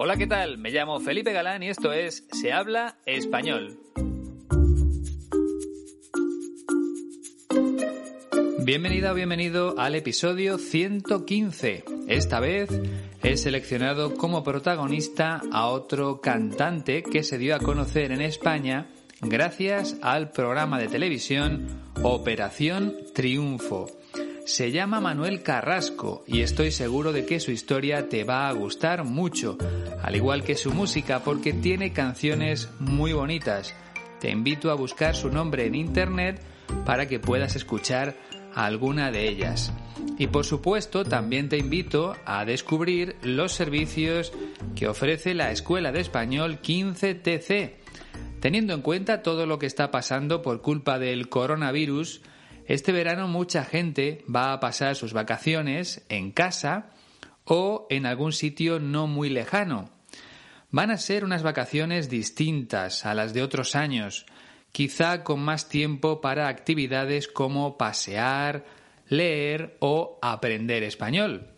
Hola, ¿qué tal? Me llamo Felipe Galán y esto es Se habla español. Bienvenida o bienvenido al episodio 115. Esta vez he seleccionado como protagonista a otro cantante que se dio a conocer en España gracias al programa de televisión Operación Triunfo. Se llama Manuel Carrasco y estoy seguro de que su historia te va a gustar mucho, al igual que su música porque tiene canciones muy bonitas. Te invito a buscar su nombre en internet para que puedas escuchar alguna de ellas. Y por supuesto también te invito a descubrir los servicios que ofrece la Escuela de Español 15TC. Teniendo en cuenta todo lo que está pasando por culpa del coronavirus, este verano mucha gente va a pasar sus vacaciones en casa o en algún sitio no muy lejano. Van a ser unas vacaciones distintas a las de otros años, quizá con más tiempo para actividades como pasear, leer o aprender español.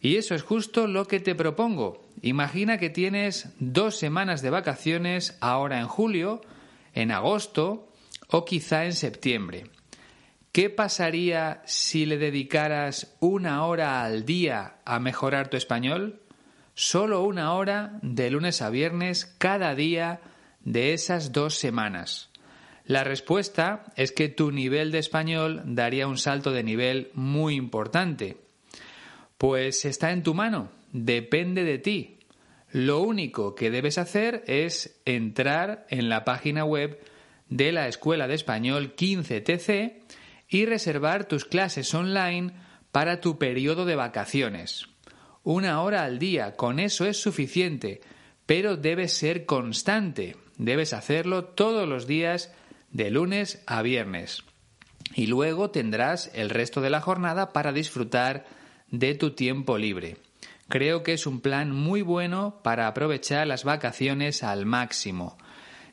Y eso es justo lo que te propongo. Imagina que tienes dos semanas de vacaciones ahora en julio, en agosto o quizá en septiembre. ¿Qué pasaría si le dedicaras una hora al día a mejorar tu español? Solo una hora de lunes a viernes cada día de esas dos semanas. La respuesta es que tu nivel de español daría un salto de nivel muy importante. Pues está en tu mano, depende de ti. Lo único que debes hacer es entrar en la página web de la Escuela de Español 15TC y reservar tus clases online para tu periodo de vacaciones. Una hora al día, con eso es suficiente, pero debes ser constante. Debes hacerlo todos los días de lunes a viernes. Y luego tendrás el resto de la jornada para disfrutar de tu tiempo libre. Creo que es un plan muy bueno para aprovechar las vacaciones al máximo.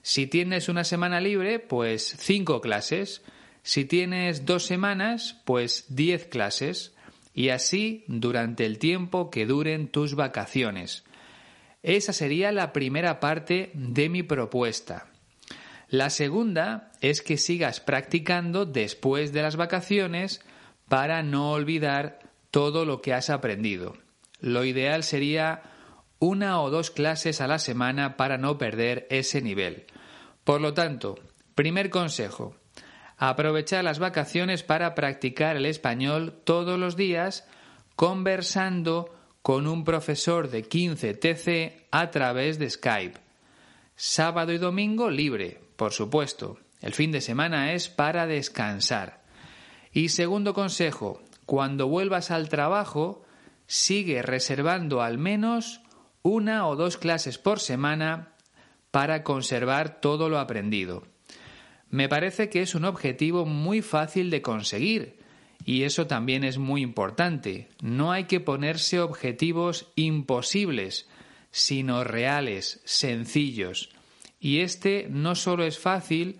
Si tienes una semana libre, pues cinco clases. Si tienes dos semanas, pues diez clases y así durante el tiempo que duren tus vacaciones. Esa sería la primera parte de mi propuesta. La segunda es que sigas practicando después de las vacaciones para no olvidar todo lo que has aprendido. Lo ideal sería una o dos clases a la semana para no perder ese nivel. Por lo tanto, primer consejo, aprovechar las vacaciones para practicar el español todos los días conversando con un profesor de 15 TC a través de Skype. Sábado y domingo libre, por supuesto. El fin de semana es para descansar. Y segundo consejo, cuando vuelvas al trabajo, sigue reservando al menos una o dos clases por semana para conservar todo lo aprendido. Me parece que es un objetivo muy fácil de conseguir y eso también es muy importante. No hay que ponerse objetivos imposibles, sino reales, sencillos. Y este no solo es fácil,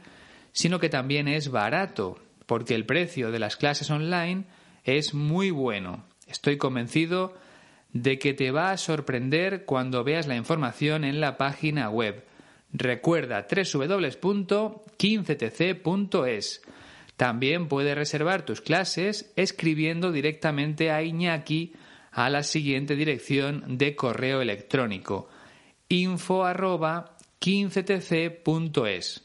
sino que también es barato, porque el precio de las clases online es muy bueno. Estoy convencido de que te va a sorprender cuando veas la información en la página web Recuerda www.15tc.es. También puedes reservar tus clases escribiendo directamente a Iñaki a la siguiente dirección de correo electrónico info 15tc.es.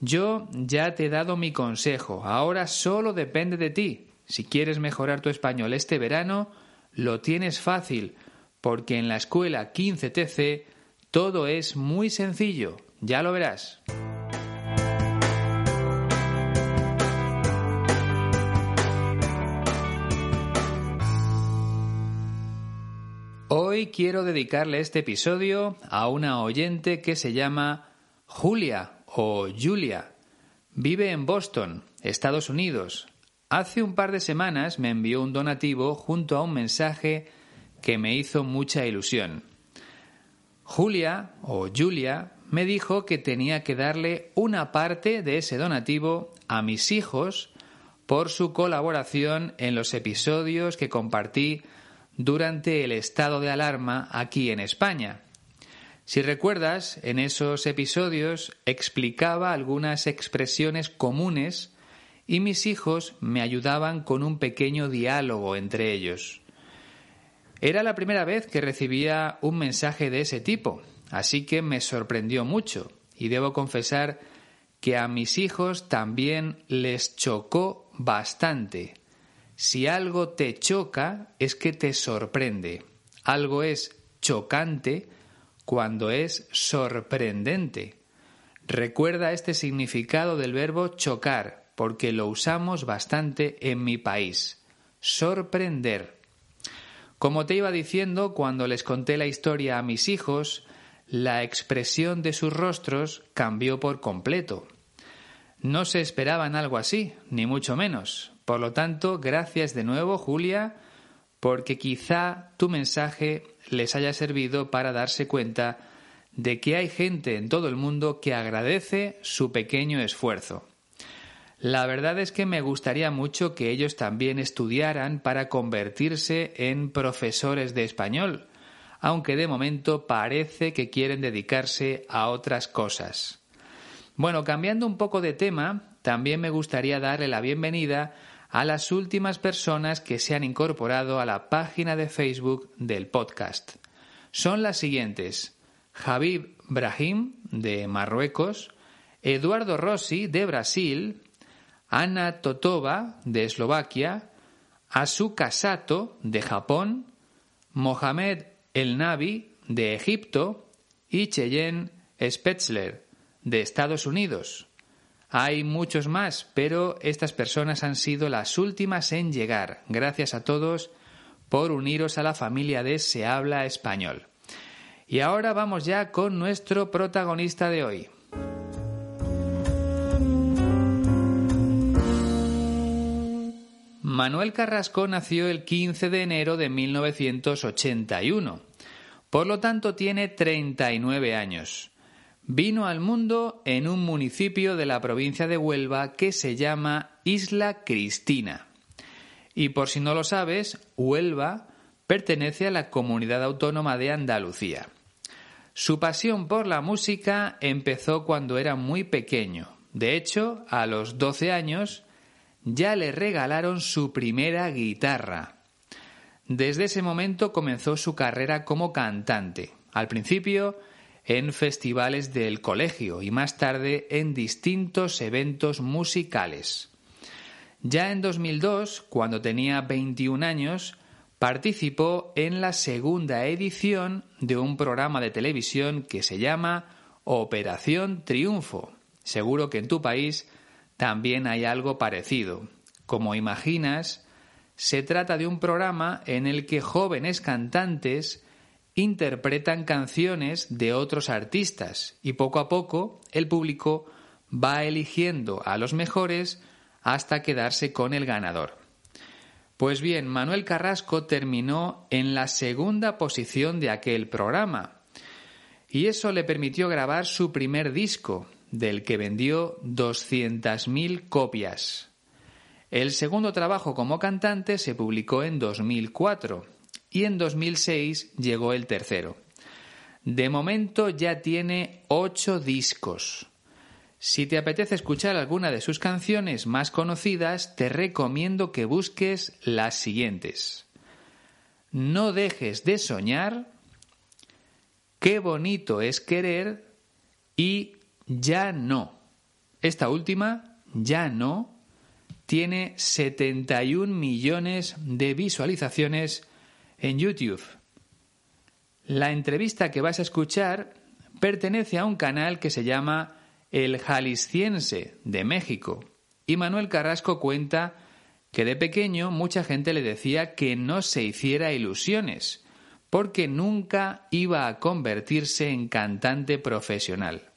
Yo ya te he dado mi consejo, ahora solo depende de ti. Si quieres mejorar tu español este verano, lo tienes fácil, porque en la escuela 15TC todo es muy sencillo, ya lo verás. Hoy quiero dedicarle este episodio a una oyente que se llama Julia o Julia. Vive en Boston, Estados Unidos. Hace un par de semanas me envió un donativo junto a un mensaje que me hizo mucha ilusión. Julia o Julia me dijo que tenía que darle una parte de ese donativo a mis hijos por su colaboración en los episodios que compartí durante el estado de alarma aquí en España. Si recuerdas, en esos episodios explicaba algunas expresiones comunes y mis hijos me ayudaban con un pequeño diálogo entre ellos. Era la primera vez que recibía un mensaje de ese tipo, así que me sorprendió mucho y debo confesar que a mis hijos también les chocó bastante si algo te choca es que te sorprende. Algo es chocante cuando es sorprendente. Recuerda este significado del verbo chocar, porque lo usamos bastante en mi país. Sorprender. Como te iba diciendo cuando les conté la historia a mis hijos, la expresión de sus rostros cambió por completo. No se esperaban algo así, ni mucho menos. Por lo tanto, gracias de nuevo, Julia, porque quizá tu mensaje les haya servido para darse cuenta de que hay gente en todo el mundo que agradece su pequeño esfuerzo. La verdad es que me gustaría mucho que ellos también estudiaran para convertirse en profesores de español, aunque de momento parece que quieren dedicarse a otras cosas. Bueno, cambiando un poco de tema, también me gustaría darle la bienvenida a las últimas personas que se han incorporado a la página de Facebook del podcast. Son las siguientes: Javib Brahim, de Marruecos, Eduardo Rossi, de Brasil, Ana Totova, de Eslovaquia, Asuka Sato, de Japón, Mohamed El Nabi, de Egipto, y Cheyenne Spetzler, de Estados Unidos. Hay muchos más, pero estas personas han sido las últimas en llegar. Gracias a todos por uniros a la familia de Se habla español. Y ahora vamos ya con nuestro protagonista de hoy. Manuel Carrasco nació el 15 de enero de 1981. Por lo tanto, tiene 39 años. Vino al mundo en un municipio de la provincia de Huelva que se llama Isla Cristina. Y por si no lo sabes, Huelva pertenece a la comunidad autónoma de Andalucía. Su pasión por la música empezó cuando era muy pequeño. De hecho, a los 12 años ya le regalaron su primera guitarra. Desde ese momento comenzó su carrera como cantante. Al principio en festivales del colegio y más tarde en distintos eventos musicales. Ya en 2002, cuando tenía 21 años, participó en la segunda edición de un programa de televisión que se llama Operación Triunfo. Seguro que en tu país también hay algo parecido. Como imaginas, se trata de un programa en el que jóvenes cantantes interpretan canciones de otros artistas y poco a poco el público va eligiendo a los mejores hasta quedarse con el ganador. Pues bien, Manuel Carrasco terminó en la segunda posición de aquel programa y eso le permitió grabar su primer disco, del que vendió 200.000 copias. El segundo trabajo como cantante se publicó en 2004 y en 2006 llegó el tercero. De momento ya tiene ocho discos. Si te apetece escuchar alguna de sus canciones más conocidas, te recomiendo que busques las siguientes. No dejes de soñar, Qué bonito es querer y Ya no. Esta última, Ya no, tiene 71 millones de visualizaciones en YouTube. La entrevista que vas a escuchar pertenece a un canal que se llama El Jalisciense de México y Manuel Carrasco cuenta que de pequeño mucha gente le decía que no se hiciera ilusiones porque nunca iba a convertirse en cantante profesional.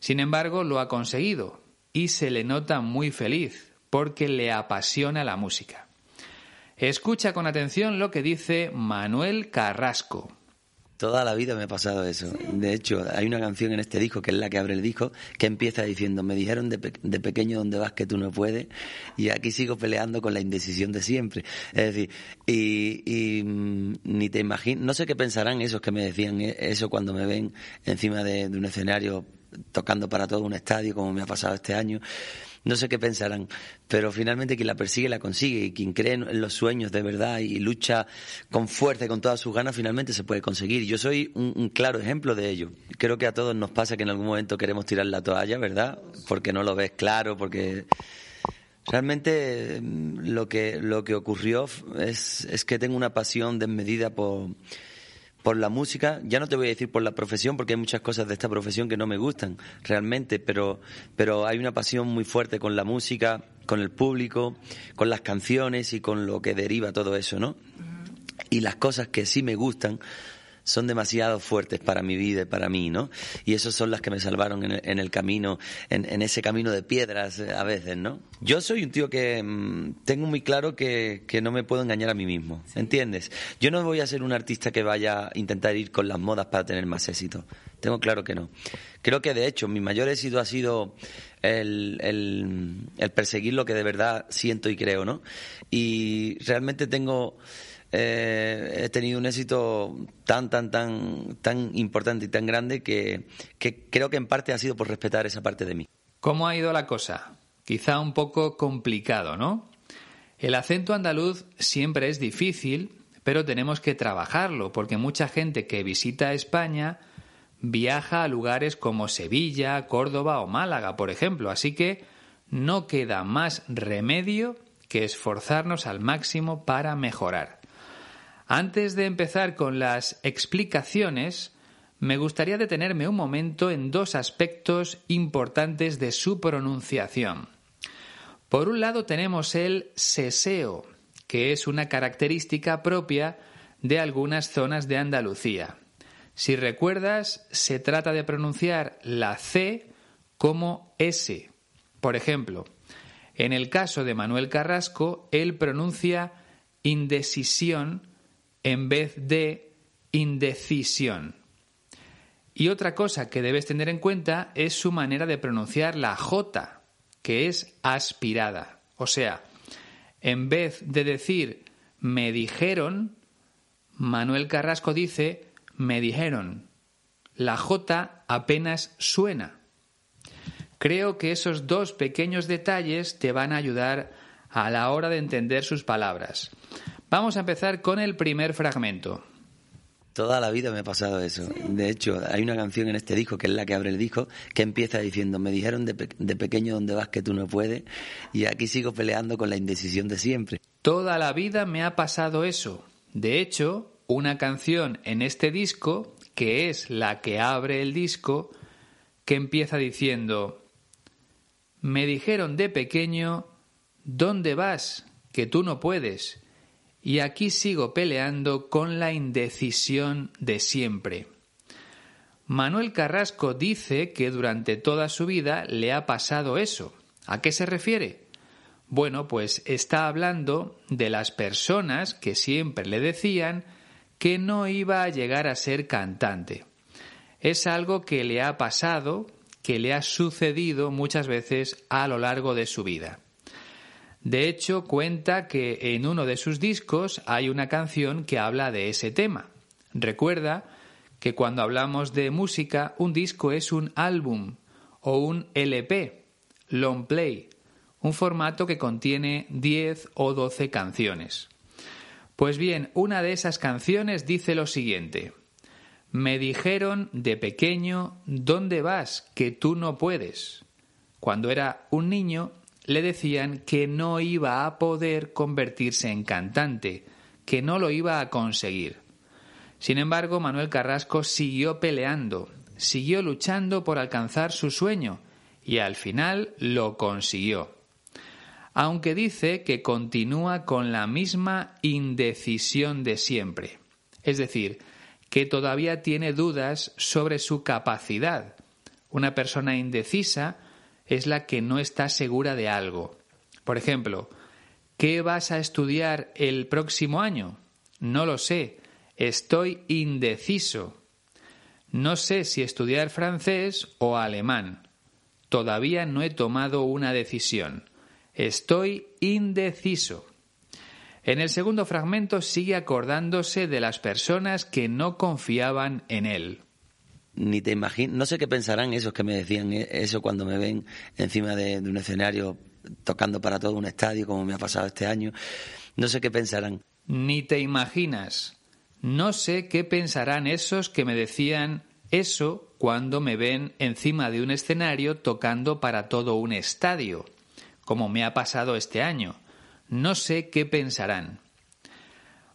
Sin embargo, lo ha conseguido y se le nota muy feliz porque le apasiona la música. Escucha con atención lo que dice Manuel Carrasco. Toda la vida me ha pasado eso. De hecho, hay una canción en este disco, que es la que abre el disco, que empieza diciendo, me dijeron de, pequeño dónde vas que tú no puedes, y aquí sigo peleando con la indecisión de siempre. Es decir, y, mm, ni te imaginas, no sé qué pensarán esos que me decían e, eso cuando me ven encima de un escenario tocando para todo un estadio, como me ha pasado este año no sé qué pensarán, pero finalmente quien la persigue la consigue y quien cree en los sueños de verdad y lucha con fuerza y con todas sus ganas finalmente se puede conseguir. Yo soy un, claro ejemplo de ello. Creo que a todos nos pasa que en algún momento queremos tirar la toalla, ¿verdad? Porque no lo ves claro, porque realmente mm, lo que lo que ocurrió es, es que tengo una pasión desmedida por por la música, ya no te voy a decir por la profesión, porque hay muchas cosas de esta profesión que no me gustan realmente, pero, pero hay una pasión muy fuerte con la música, con el público, con las canciones y con lo que deriva todo eso, ¿no? Y las cosas que sí me gustan son demasiado fuertes para mi vida y para mí, ¿no? Y esas son las que me salvaron en el, camino, en, ese camino de piedras eh, a veces, ¿no? Yo soy un tío que mm, tengo muy claro que, no me puedo engañar a mí mismo, ¿entiendes? Yo no voy a ser un artista que vaya a intentar ir con las modas para tener más éxito. Tengo claro que no. Creo que de hecho mi mayor éxito ha sido el, el perseguir lo que de verdad siento y creo, ¿no? Y realmente tengo eh, he tenido un éxito tan, tan, tan, tan importante y tan grande que, que creo que en parte ha sido por respetar esa parte de mí. ¿Cómo ha ido la cosa? Quizá un poco complicado, ¿no? El acento andaluz siempre es difícil, pero tenemos que trabajarlo, porque mucha gente que visita España viaja a lugares como Sevilla, Córdoba o Málaga, por ejemplo, así que no queda más remedio que esforzarnos al máximo para mejorar. Antes de empezar con las explicaciones, me gustaría detenerme un momento en dos aspectos importantes de su pronunciación. Por un lado tenemos el seseo, que es una característica propia de algunas zonas de Andalucía. Si recuerdas, se trata de pronunciar la C como S. Por ejemplo, en el caso de Manuel Carrasco, él pronuncia indecisión en vez de indecisión. Y otra cosa que debes tener en cuenta es su manera de pronunciar la J, que es aspirada. O sea, en vez de decir me dijeron, Manuel Carrasco dice me dijeron. La J apenas suena. Creo que esos dos pequeños detalles te van a ayudar a la hora de entender sus palabras. Vamos a empezar con el primer fragmento. Toda la vida me ha pasado eso. De hecho, hay una canción en este disco, que es la que abre el disco, que empieza diciendo, me dijeron de, pequeño dónde vas que tú no puedes, y aquí sigo peleando con la indecisión de siempre. Toda la vida me ha pasado eso. De hecho, una canción en este disco, que es la que abre el disco, que empieza diciendo, me dijeron de pequeño, ¿dónde vas? Que tú no puedes y aquí sigo peleando con la indecisión de siempre. Manuel Carrasco dice que durante toda su vida le ha pasado eso. ¿A qué se refiere? Bueno, pues está hablando de las personas que siempre le decían que no iba a llegar a ser cantante. Es algo que le ha pasado, que le ha sucedido muchas veces a lo largo de su vida. De hecho, cuenta que en uno de sus discos hay una canción que habla de ese tema. Recuerda que cuando hablamos de música, un disco es un álbum o un LP, long play, un formato que contiene 10 o 12 canciones. Pues bien, una de esas canciones dice lo siguiente. Me dijeron de pequeño, ¿dónde vas? Que tú no puedes. Cuando era un niño le decían que no iba a poder convertirse en cantante, que no lo iba a conseguir. Sin embargo, Manuel Carrasco siguió peleando, siguió luchando por alcanzar su sueño y al final lo consiguió. Aunque dice que continúa con la misma indecisión de siempre. es decir, que todavía tiene dudas sobre su capacidad. Una persona indecisa es la que no está segura de algo. Por ejemplo, ¿qué vas a estudiar el próximo año? No lo sé, estoy indeciso. No sé si estudiar francés o alemán. Todavía no he tomado una decisión. Estoy indeciso. En el segundo fragmento sigue acordándose de las personas que no confiaban en él. Ni te imaginas, no sé qué pensarán esos que me decían e-, eso cuando me ven encima de, de un escenario tocando para todo un estadio como me ha pasado este año. No sé qué pensarán. Ni te imaginas. No sé qué pensarán esos que me decían eso cuando me ven encima de un escenario tocando para todo un estadio, como me ha pasado este año. No sé qué pensarán.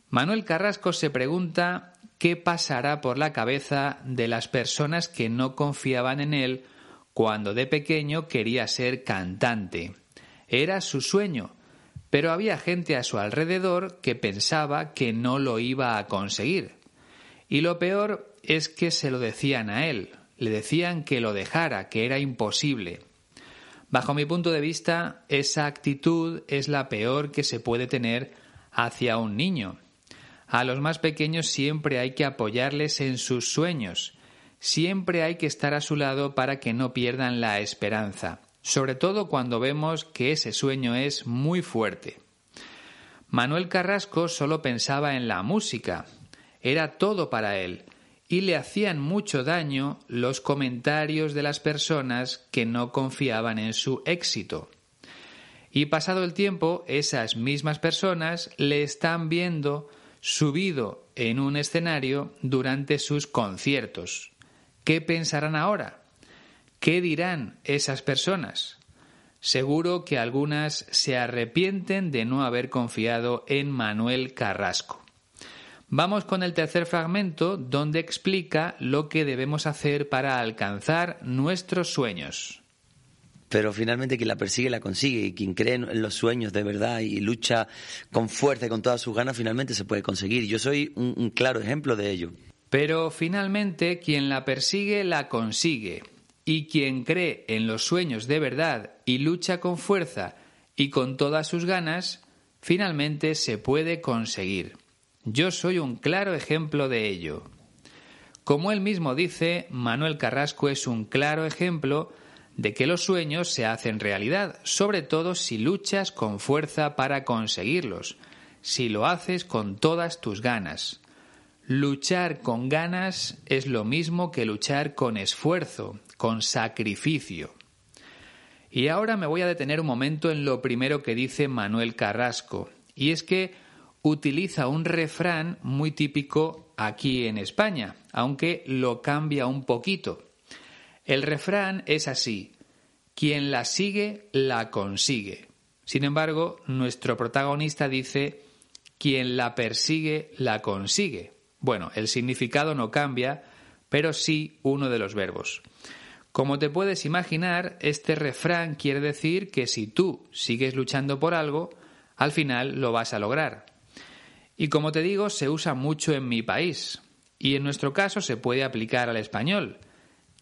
Manuel Carrasco se pregunta qué pasará por la cabeza de las personas que no confiaban en él cuando de pequeño quería ser cantante. Era su sueño, pero había gente a su alrededor que pensaba que no lo iba a conseguir. Y lo peor es que se lo decían a él, le decían que lo dejara, que era imposible. Bajo mi punto de vista, esa actitud es la peor que se puede tener hacia un niño. A los más pequeños siempre hay que apoyarles en sus sueños, siempre hay que estar a su lado para que no pierdan la esperanza, sobre todo cuando vemos que ese sueño es muy fuerte. Manuel Carrasco solo pensaba en la música, era todo para él, y le hacían mucho daño los comentarios de las personas que no confiaban en su éxito. Y pasado el tiempo, esas mismas personas le están viendo subido en un escenario durante sus conciertos. ¿Qué pensarán ahora? ¿Qué dirán esas personas? Seguro que algunas se arrepienten de no haber confiado en Manuel Carrasco. Vamos con el tercer fragmento donde explica lo que debemos hacer para alcanzar nuestros sueños. Pero finalmente quien la persigue la consigue y quien cree en los sueños de verdad y lucha con fuerza y con todas sus ganas finalmente se puede conseguir. Yo soy un, un claro ejemplo de ello. Pero finalmente quien la persigue la consigue y quien cree en los sueños de verdad y lucha con fuerza y con todas sus ganas, finalmente se puede conseguir. Yo soy un claro ejemplo de ello. Como él mismo dice, Manuel Carrasco es un claro ejemplo de que los sueños se hacen realidad, sobre todo si luchas con fuerza para conseguirlos, si lo haces con todas tus ganas. Luchar con ganas es lo mismo que luchar con esfuerzo, con sacrificio. Y ahora me voy a detener un momento en lo primero que dice Manuel Carrasco, y es que utiliza un refrán muy típico aquí en España, aunque lo cambia un poquito. El refrán es así, quien la sigue, la consigue. Sin embargo, nuestro protagonista dice, quien la persigue, la consigue. Bueno, el significado no cambia, pero sí uno de los verbos. Como te puedes imaginar, este refrán quiere decir que si tú sigues luchando por algo, al final lo vas a lograr. Y como te digo, se usa mucho en mi país. Y en nuestro caso se puede aplicar al español.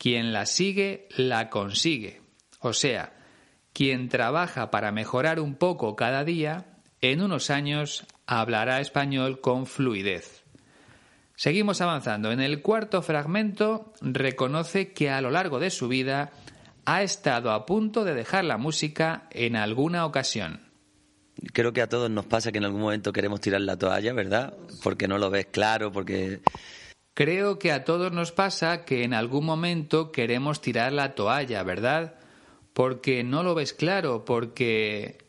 Quien la sigue, la consigue. O sea, quien trabaja para mejorar un poco cada día, en unos años hablará español con fluidez. Seguimos avanzando. En el cuarto fragmento reconoce que a lo largo de su vida ha estado a punto de dejar la música en alguna ocasión creo que a todos nos pasa que en algún momento queremos tirar la toalla, ¿verdad? Porque no lo ves claro, porque... Creo que a todos nos pasa que en algún momento queremos tirar la toalla, ¿verdad? Porque no lo ves claro, porque...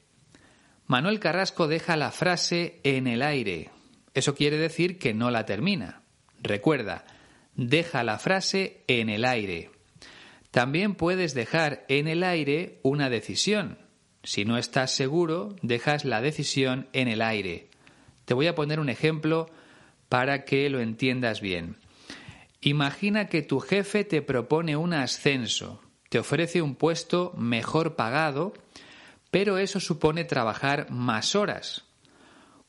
Manuel Carrasco deja la frase en el aire. Eso quiere decir que no la termina. Recuerda, deja la frase en el aire. También puedes dejar en el aire una decisión. Si no estás seguro, dejas la decisión en el aire. Te voy a poner un ejemplo para que lo entiendas bien. Imagina que tu jefe te propone un ascenso, te ofrece un puesto mejor pagado, pero eso supone trabajar más horas.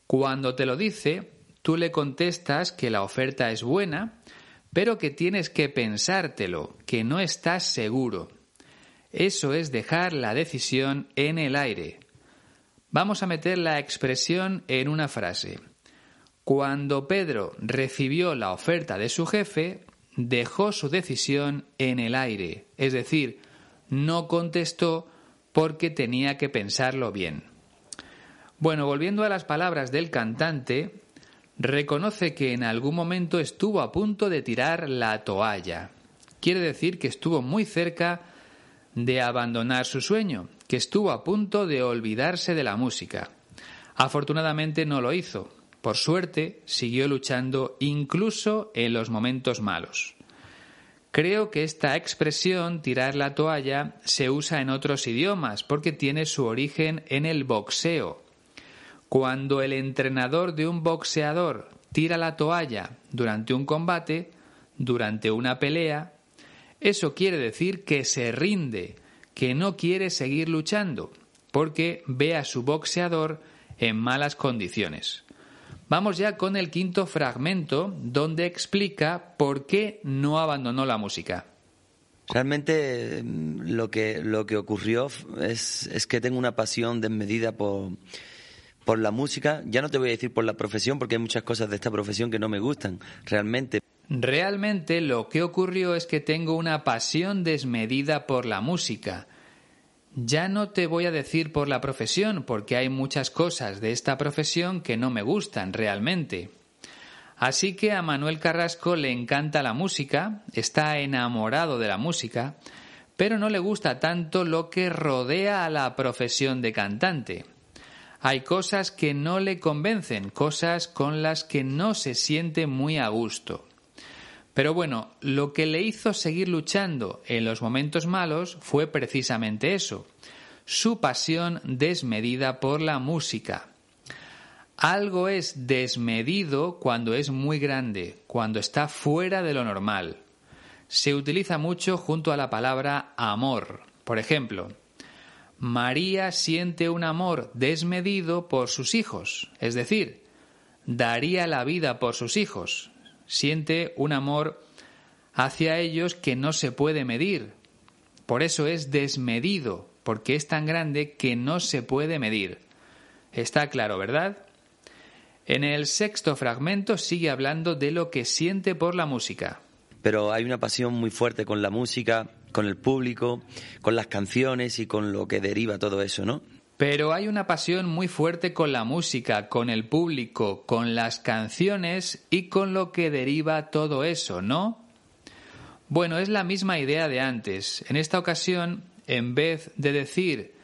Cuando te lo dice, tú le contestas que la oferta es buena, pero que tienes que pensártelo, que no estás seguro. Eso es dejar la decisión en el aire. Vamos a meter la expresión en una frase. Cuando Pedro recibió la oferta de su jefe, dejó su decisión en el aire, es decir, no contestó porque tenía que pensarlo bien. Bueno, volviendo a las palabras del cantante, reconoce que en algún momento estuvo a punto de tirar la toalla. Quiere decir que estuvo muy cerca de abandonar su sueño, que estuvo a punto de olvidarse de la música. Afortunadamente no lo hizo. Por suerte, siguió luchando incluso en los momentos malos. Creo que esta expresión, tirar la toalla, se usa en otros idiomas porque tiene su origen en el boxeo. Cuando el entrenador de un boxeador tira la toalla durante un combate, durante una pelea, eso quiere decir que se rinde, que no quiere seguir luchando, porque ve a su boxeador en malas condiciones. Vamos ya con el quinto fragmento, donde explica por qué no abandonó la música. Realmente mm, lo que, lo que ocurrió es, es que tengo una pasión desmedida por, por la música. Ya no te voy a decir por la profesión, porque hay muchas cosas de esta profesión que no me gustan, realmente. Realmente lo que ocurrió es que tengo una pasión desmedida por la música. Ya no te voy a decir por la profesión, porque hay muchas cosas de esta profesión que no me gustan realmente. Así que a Manuel Carrasco le encanta la música, está enamorado de la música, pero no le gusta tanto lo que rodea a la profesión de cantante. Hay cosas que no le convencen, cosas con las que no se siente muy a gusto. Pero bueno, lo que le hizo seguir luchando en los momentos malos fue precisamente eso, su pasión desmedida por la música. Algo es desmedido cuando es muy grande, cuando está fuera de lo normal. Se utiliza mucho junto a la palabra amor. Por ejemplo, María siente un amor desmedido por sus hijos, es decir, daría la vida por sus hijos siente un amor hacia ellos que no se puede medir. Por eso es desmedido, porque es tan grande que no se puede medir. Está claro, ¿verdad? En el sexto fragmento sigue hablando de lo que siente por la música. Pero hay una pasión muy fuerte con la música, con el público, con las canciones y con lo que deriva todo eso, ¿no? Pero hay una pasión muy fuerte con la música, con el público, con las canciones y con lo que deriva todo eso, ¿no? Bueno, es la misma idea de antes. En esta ocasión, en vez de decir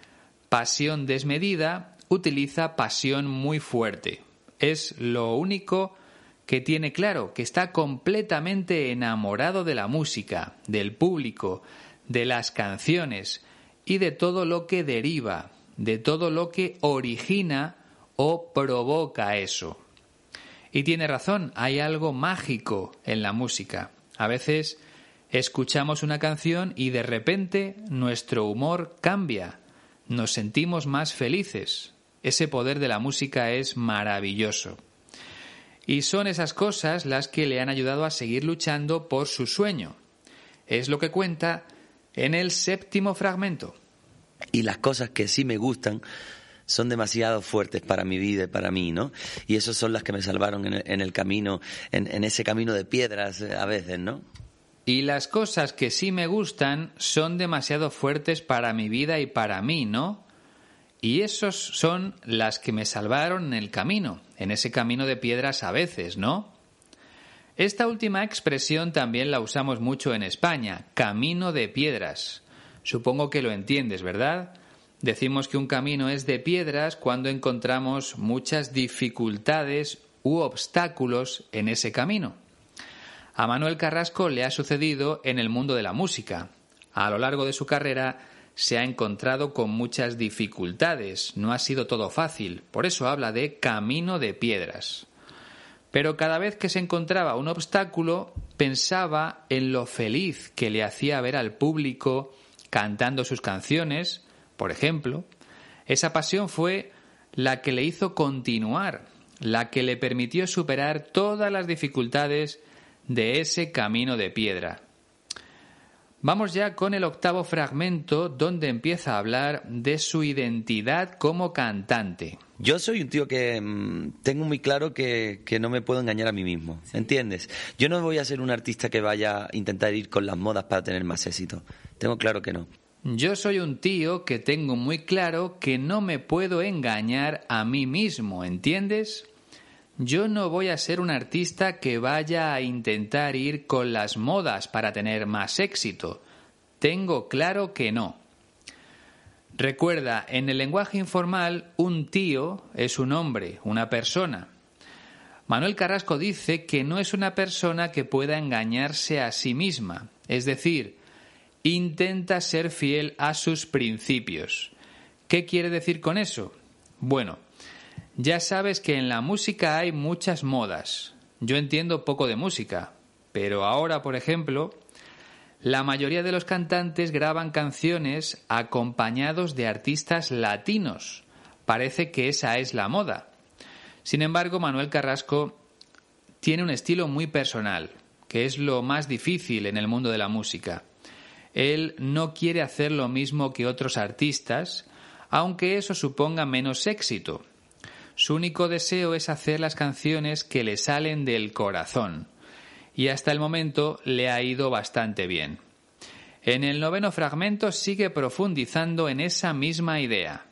pasión desmedida, utiliza pasión muy fuerte. Es lo único que tiene claro, que está completamente enamorado de la música, del público, de las canciones y de todo lo que deriva, de todo lo que origina o provoca eso. Y tiene razón, hay algo mágico en la música. A veces escuchamos una canción y de repente nuestro humor cambia, nos sentimos más felices. Ese poder de la música es maravilloso. Y son esas cosas las que le han ayudado a seguir luchando por su sueño. Es lo que cuenta en el séptimo fragmento y las cosas que sí me gustan son demasiado fuertes para mi vida y para mí, ¿no? Y esas son las que me salvaron en el, camino, en, ese camino de piedras eh, a veces, ¿no? Y las cosas que sí me gustan son demasiado fuertes para mi vida y para mí, ¿no? Y esos son las que me salvaron en el camino, en ese camino de piedras a veces, ¿no? Esta última expresión también la usamos mucho en España, camino de piedras. Supongo que lo entiendes, ¿verdad? Decimos que un camino es de piedras cuando encontramos muchas dificultades u obstáculos en ese camino. A Manuel Carrasco le ha sucedido en el mundo de la música. A lo largo de su carrera se ha encontrado con muchas dificultades, no ha sido todo fácil, por eso habla de camino de piedras. Pero cada vez que se encontraba un obstáculo, pensaba en lo feliz que le hacía ver al público cantando sus canciones, por ejemplo, esa pasión fue la que le hizo continuar, la que le permitió superar todas las dificultades de ese camino de piedra. Vamos ya con el octavo fragmento donde empieza a hablar de su identidad como cantante. Yo soy un tío que mm, tengo muy claro que, que, no me puedo engañar a mí mismo, ¿entiendes? Yo no voy a ser un artista que vaya a intentar ir con las modas para tener más éxito. Tengo claro que no. Yo soy un tío que tengo muy claro que no me puedo engañar a mí mismo, ¿entiendes? Yo no voy a ser un artista que vaya a intentar ir con las modas para tener más éxito. Tengo claro que no. Recuerda, en el lenguaje informal, un tío es un hombre, una persona. Manuel Carrasco dice que no es una persona que pueda engañarse a sí misma, es decir, intenta ser fiel a sus principios. ¿Qué quiere decir con eso? Bueno, ya sabes que en la música hay muchas modas. Yo entiendo poco de música, pero ahora, por ejemplo, la mayoría de los cantantes graban canciones acompañados de artistas latinos. Parece que esa es la moda. Sin embargo, Manuel Carrasco tiene un estilo muy personal, que es lo más difícil en el mundo de la música. Él no quiere hacer lo mismo que otros artistas, aunque eso suponga menos éxito. Su único deseo es hacer las canciones que le salen del corazón. Y hasta el momento le ha ido bastante bien. En el noveno fragmento sigue profundizando en esa misma idea.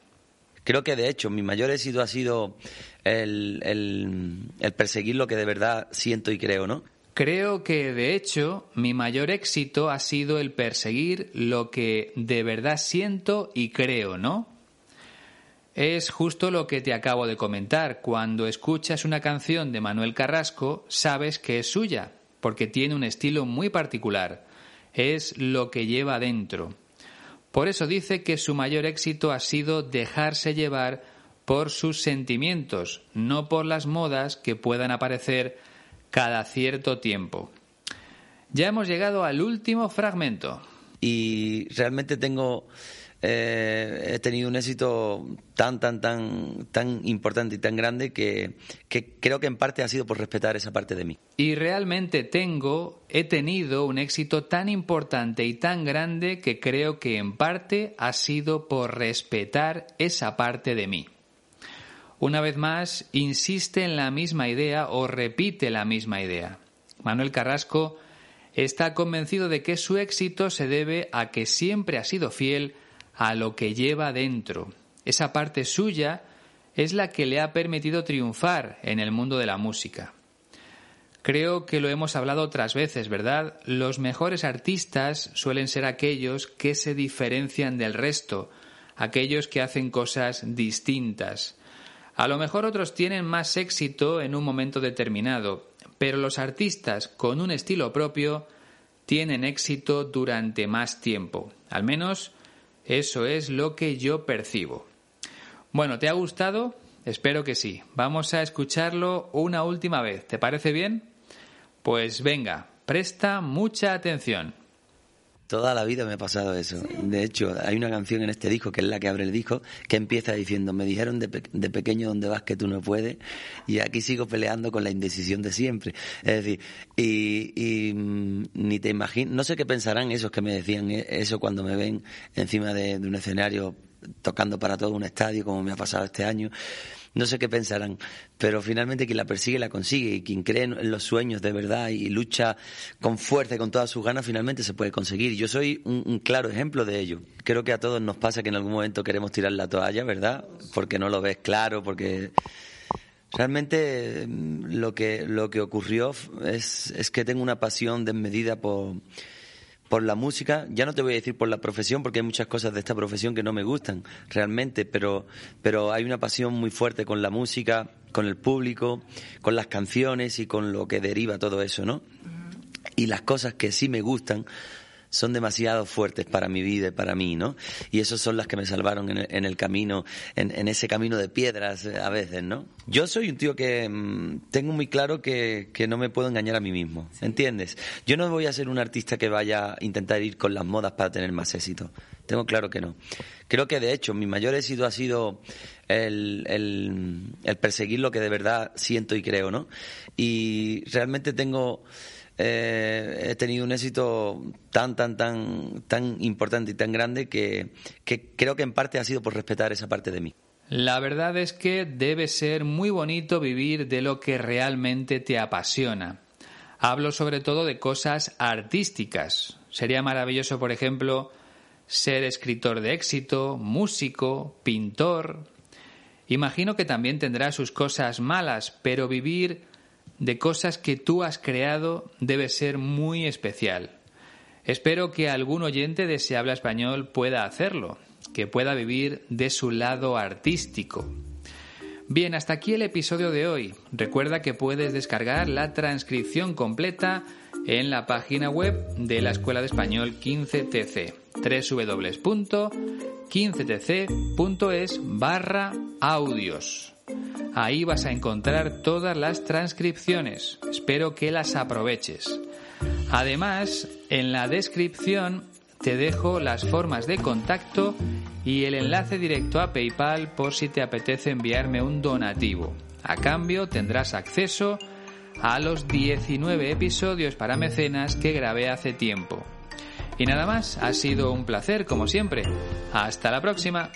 Creo que de hecho mi mayor éxito ha sido el, perseguir lo que de verdad siento y creo, ¿no? Creo que, de hecho, mi mayor éxito ha sido el perseguir lo que de verdad siento y creo, ¿no? Es justo lo que te acabo de comentar. Cuando escuchas una canción de Manuel Carrasco, sabes que es suya, porque tiene un estilo muy particular. Es lo que lleva dentro. Por eso dice que su mayor éxito ha sido dejarse llevar por sus sentimientos, no por las modas que puedan aparecer cada cierto tiempo. Ya hemos llegado al último fragmento. Y realmente tengo eh, he tenido un éxito tan, tan, tan, tan importante y tan grande que, que, creo que en parte ha sido por respetar esa parte de mí. Y realmente tengo, he tenido un éxito tan importante y tan grande que creo que en parte ha sido por respetar esa parte de mí. Una vez más, insiste en la misma idea o repite la misma idea. Manuel Carrasco está convencido de que su éxito se debe a que siempre ha sido fiel a lo que lleva dentro. Esa parte suya es la que le ha permitido triunfar en el mundo de la música. Creo que lo hemos hablado otras veces, ¿verdad? Los mejores artistas suelen ser aquellos que se diferencian del resto, aquellos que hacen cosas distintas. A lo mejor otros tienen más éxito en un momento determinado, pero los artistas con un estilo propio tienen éxito durante más tiempo. Al menos eso es lo que yo percibo. Bueno, ¿te ha gustado? Espero que sí. Vamos a escucharlo una última vez. ¿Te parece bien? Pues venga, presta mucha atención. Toda la vida me ha pasado eso. De hecho, hay una canción en este disco, que es la que abre el disco, que empieza diciendo, me dijeron de, pequeño dónde vas que tú no puedes, y aquí sigo peleando con la indecisión de siempre. Es decir, y, mm, ni te imaginas, no sé qué pensarán esos que me decían e, eso cuando me ven encima de un escenario tocando para todo un estadio, como me ha pasado este año no sé qué pensarán, pero finalmente quien la persigue la consigue y quien cree en los sueños de verdad y lucha con fuerza y con todas sus ganas finalmente se puede conseguir. Yo soy un, claro ejemplo de ello. Creo que a todos nos pasa que en algún momento queremos tirar la toalla, ¿verdad? Porque no lo ves claro, porque realmente mm, lo que lo que ocurrió es, es que tengo una pasión desmedida por por la música, ya no te voy a decir por la profesión, porque hay muchas cosas de esta profesión que no me gustan realmente, pero, pero hay una pasión muy fuerte con la música, con el público, con las canciones y con lo que deriva todo eso, ¿no? Y las cosas que sí me gustan son demasiado fuertes para mi vida y para mí, ¿no? Y esas son las que me salvaron en el, camino, en, ese camino de piedras eh, a veces, ¿no? Yo soy un tío que mm, tengo muy claro que, que, no me puedo engañar a mí mismo, ¿entiendes? Yo no voy a ser un artista que vaya a intentar ir con las modas para tener más éxito. Tengo claro que no. Creo que de hecho mi mayor éxito ha sido el, el, perseguir lo que de verdad siento y creo, ¿no? Y realmente tengo... Eh, he tenido un éxito tan, tan, tan, tan importante y tan grande que, que creo que en parte ha sido por respetar esa parte de mí. La verdad es que debe ser muy bonito vivir de lo que realmente te apasiona. Hablo sobre todo de cosas artísticas. Sería maravilloso, por ejemplo, ser escritor de éxito, músico, pintor. Imagino que también tendrá sus cosas malas, pero vivir de cosas que tú has creado debe ser muy especial. Espero que algún oyente de Se habla español pueda hacerlo, que pueda vivir de su lado artístico. Bien, hasta aquí el episodio de hoy. Recuerda que puedes descargar la transcripción completa en la página web de la Escuela de Español 15TC www.15tc.es barra audios. Ahí vas a encontrar todas las transcripciones. Espero que las aproveches. Además, en la descripción te dejo las formas de contacto y el enlace directo a PayPal por si te apetece enviarme un donativo. A cambio tendrás acceso a los 19 episodios para mecenas que grabé hace tiempo. Y nada más, ha sido un placer como siempre. Hasta la próxima.